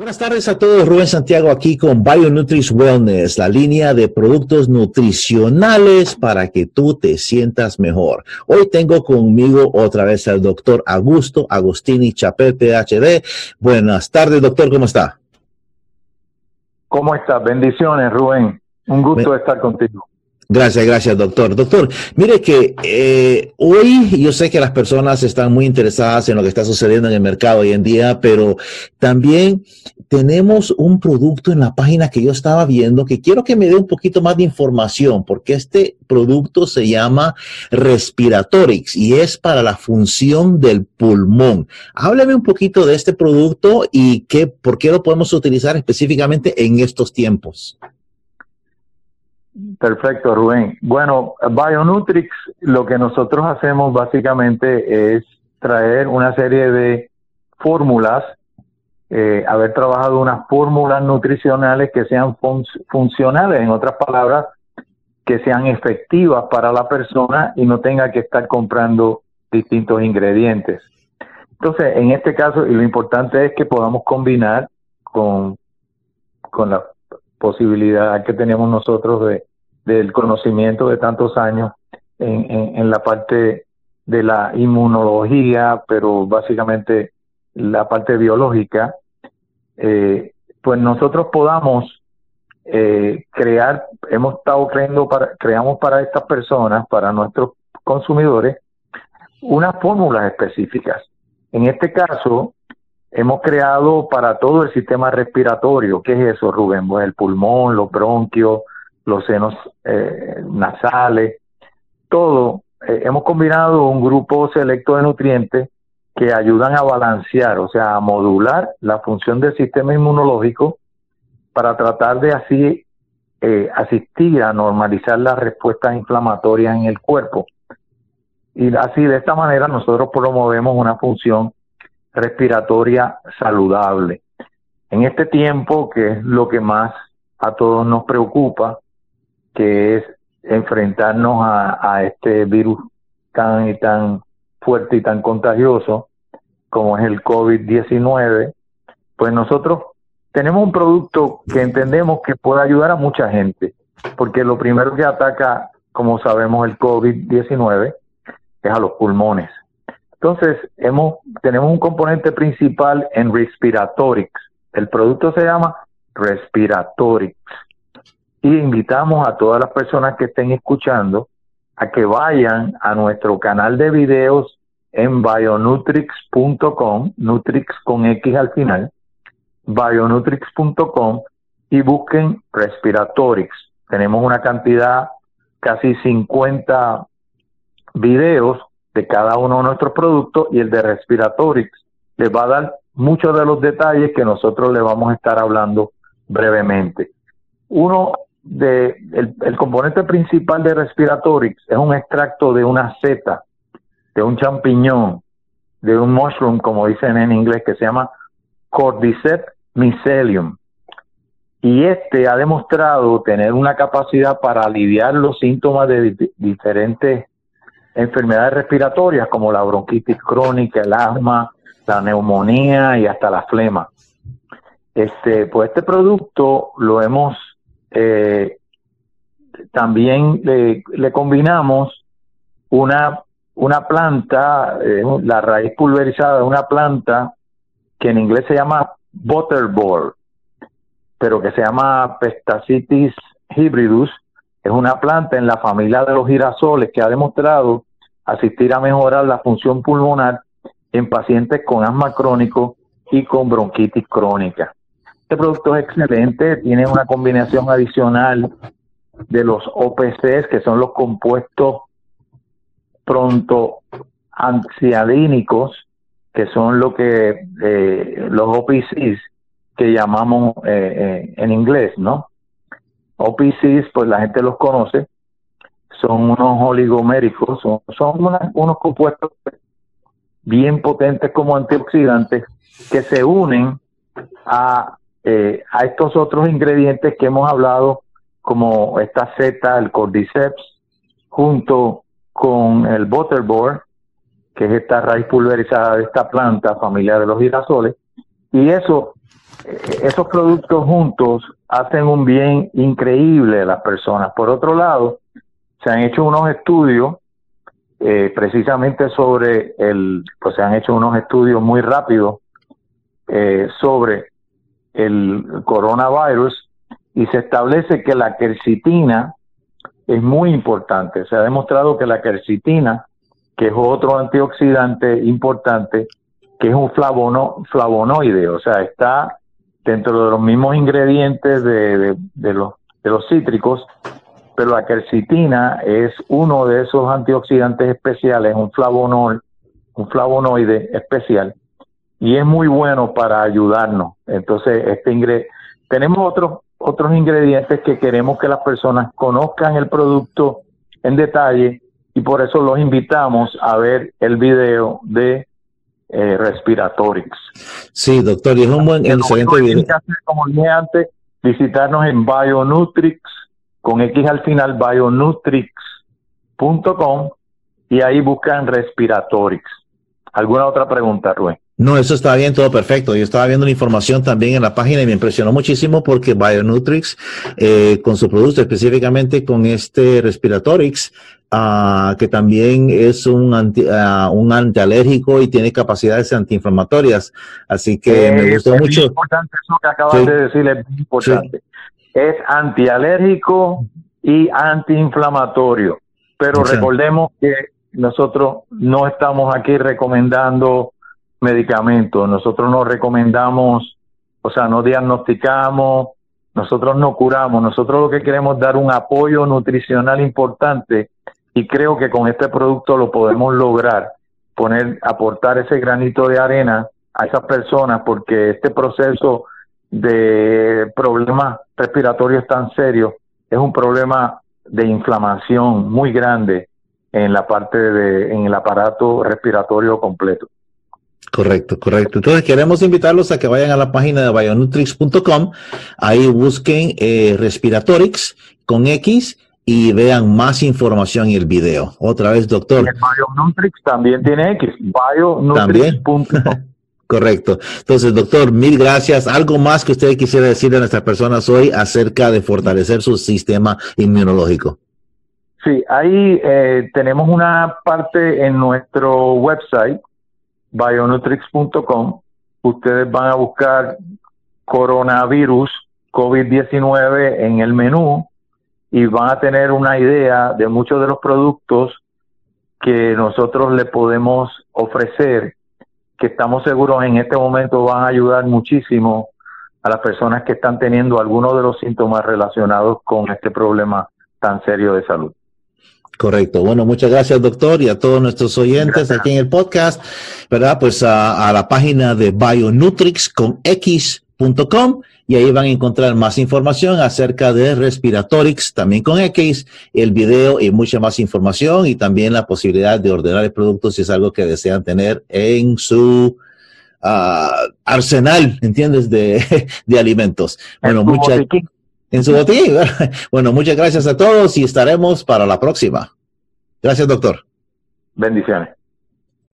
Buenas tardes a todos, Rubén Santiago aquí con BioNutris Wellness, la línea de productos nutricionales para que tú te sientas mejor. Hoy tengo conmigo otra vez al doctor Augusto Agostini Chapel, PhD. Buenas tardes, doctor, ¿cómo está? ¿Cómo está? Bendiciones, Rubén. Un gusto estar contigo. Gracias, gracias, doctor. Doctor, mire que eh, hoy yo sé que las personas están muy interesadas en lo que está sucediendo en el mercado hoy en día, pero también tenemos un producto en la página que yo estaba viendo que quiero que me dé un poquito más de información, porque este producto se llama Respiratorix y es para la función del pulmón. Háblame un poquito de este producto y qué, por qué lo podemos utilizar específicamente en estos tiempos. Perfecto, Rubén. Bueno, Bionutrix, lo que nosotros hacemos básicamente es traer una serie de fórmulas, eh, haber trabajado unas fórmulas nutricionales que sean funcionales, en otras palabras, que sean efectivas para la persona y no tenga que estar comprando distintos ingredientes. Entonces, en este caso, y lo importante es que podamos combinar con, con la posibilidad que tenemos nosotros de, del conocimiento de tantos años en, en, la parte de la inmunología, pero básicamente la parte biológica, eh, pues nosotros podamos eh, crear, hemos estado creando para, creamos para estas personas, para nuestros consumidores, unas fórmulas específicas. En este caso, hemos creado para todo el sistema respiratorio. ¿Qué es eso, Rubén? Pues el pulmón, los bronquios, los senos eh, nasales, todo. Eh, hemos combinado un grupo selecto de nutrientes que ayudan a balancear, o sea, a modular la función del sistema inmunológico para tratar de así eh, asistir a normalizar las respuestas inflamatorias en el cuerpo. Y así de esta manera nosotros promovemos una función respiratoria saludable. En este tiempo, que es lo que más a todos nos preocupa, que es enfrentarnos a, este virus tan y tan fuerte y tan contagioso como es el COVID-19, pues nosotros tenemos un producto que entendemos que puede ayudar a mucha gente, porque lo primero que ataca, como sabemos, el COVID-19 es a los pulmones. Entonces, hemos, tenemos un componente principal en Respiratorix. El producto se llama Respiratorix. Y invitamos a todas las personas que estén escuchando a que vayan a nuestro canal de videos en bionutrix.com, Nutrix con X al final, bionutrix.com y busquen Respiratorix. Tenemos una cantidad, casi 50 videos de cada uno de nuestros productos y el de Respiratorix les va a dar muchos de los detalles que nosotros le vamos a estar hablando brevemente. Uno de el, componente principal de Respiratorix es un extracto de una seta, de un champiñón, de un mushroom, como dicen en inglés, que se llama Cordyceps mycelium. Y este ha demostrado tener una capacidad para aliviar los síntomas de diferentes enfermedades respiratorias como la bronquitis crónica, el asma, la neumonía y hasta la flema. Este, pues este producto lo hemos eh, también le, combinamos una, una planta, eh, la raíz pulverizada de una planta que en inglés se llama butterball, pero que se llama Pestacitis hybridus, es una planta en la familia de los girasoles que ha demostrado asistir a mejorar la función pulmonar en pacientes con asma crónico y con bronquitis crónica. Este producto es excelente, tiene una combinación adicional de los OPCs, que son los compuestos pronto ansiadínicos, que son lo que eh, los OPCs que llamamos eh, eh, en inglés, ¿no? OPCs, pues la gente los conoce, son unos oligoméricos, son, unos compuestos bien potentes como antioxidantes que se unen a eh, a estos otros ingredientes que hemos hablado, como esta seta, el cordyceps, junto con el butterboard, que es esta raíz pulverizada de esta planta, familiar de los girasoles, Y eso, esos productos juntos hacen un bien increíble a las personas. Por otro lado, se han hecho unos estudios eh, precisamente sobre el, pues se han hecho unos estudios muy rápidos eh, sobre el coronavirus y se establece que la quercitina es muy importante. Se ha demostrado que la quercitina, que es otro antioxidante importante, que es un flavono, flavonoide, o sea, está dentro de los mismos ingredientes de, de, los, de los cítricos, pero la quercitina es uno de esos antioxidantes especiales, un flavonoide, un flavonoide especial, y es muy bueno para ayudarnos. Entonces, este ingre tenemos otros otros ingredientes que queremos que las personas conozcan el producto en detalle y por eso los invitamos a ver el video de eh, Respiratorix. Sí, doctor, y es un buen, excelente video. Como dije antes, visitarnos en Bionutrix, con X al final, bionutrix.com, y ahí buscan Respiratorix. ¿Alguna otra pregunta, Rubén? No, eso está bien, todo perfecto. Yo estaba viendo la información también en la página y me impresionó muchísimo porque Bionutrix, eh, con su producto, específicamente con este Respiratorix, uh, que también es un, anti, uh, un antialérgico y tiene capacidades antiinflamatorias. Así que eh, me gustó es mucho. Es importante eso que acabas sí. de decir, es muy importante. Sí. Es antialérgico y antiinflamatorio. Pero recordemos que nosotros no estamos aquí recomendando medicamentos. Nosotros no recomendamos, o sea, no diagnosticamos, nosotros no curamos, nosotros lo que queremos es dar un apoyo nutricional importante y creo que con este producto lo podemos lograr, poner, aportar ese granito de arena a esas personas porque este proceso de problemas respiratorios tan serios es un problema de inflamación muy grande en la parte de en el aparato respiratorio completo. Correcto, correcto. Entonces queremos invitarlos a que vayan a la página de bionutrix.com, ahí busquen eh, Respiratorix con X y vean más información y el video. Otra vez, doctor. Bionutrix también tiene X, bionutrix.com. Correcto. Entonces, doctor, mil gracias. ¿Algo más que usted quisiera decir a nuestras personas hoy acerca de fortalecer su sistema inmunológico? Sí, ahí eh, tenemos una parte en nuestro website bionutrix.com, ustedes van a buscar coronavirus COVID-19 en el menú y van a tener una idea de muchos de los productos que nosotros le podemos ofrecer, que estamos seguros en este momento van a ayudar muchísimo a las personas que están teniendo algunos de los síntomas relacionados con este problema tan serio de salud. Correcto. Bueno, muchas gracias, doctor, y a todos nuestros oyentes gracias. aquí en el podcast, ¿verdad? Pues a, a la página de Bionutrix con X.com y ahí van a encontrar más información acerca de Respiratorix, también con X, el video y mucha más información y también la posibilidad de ordenar el producto si es algo que desean tener en su uh, arsenal, ¿entiendes? De, de alimentos. Bueno, muchas en su botín. Bueno, muchas gracias a todos y estaremos para la próxima. Gracias, doctor. Bendiciones.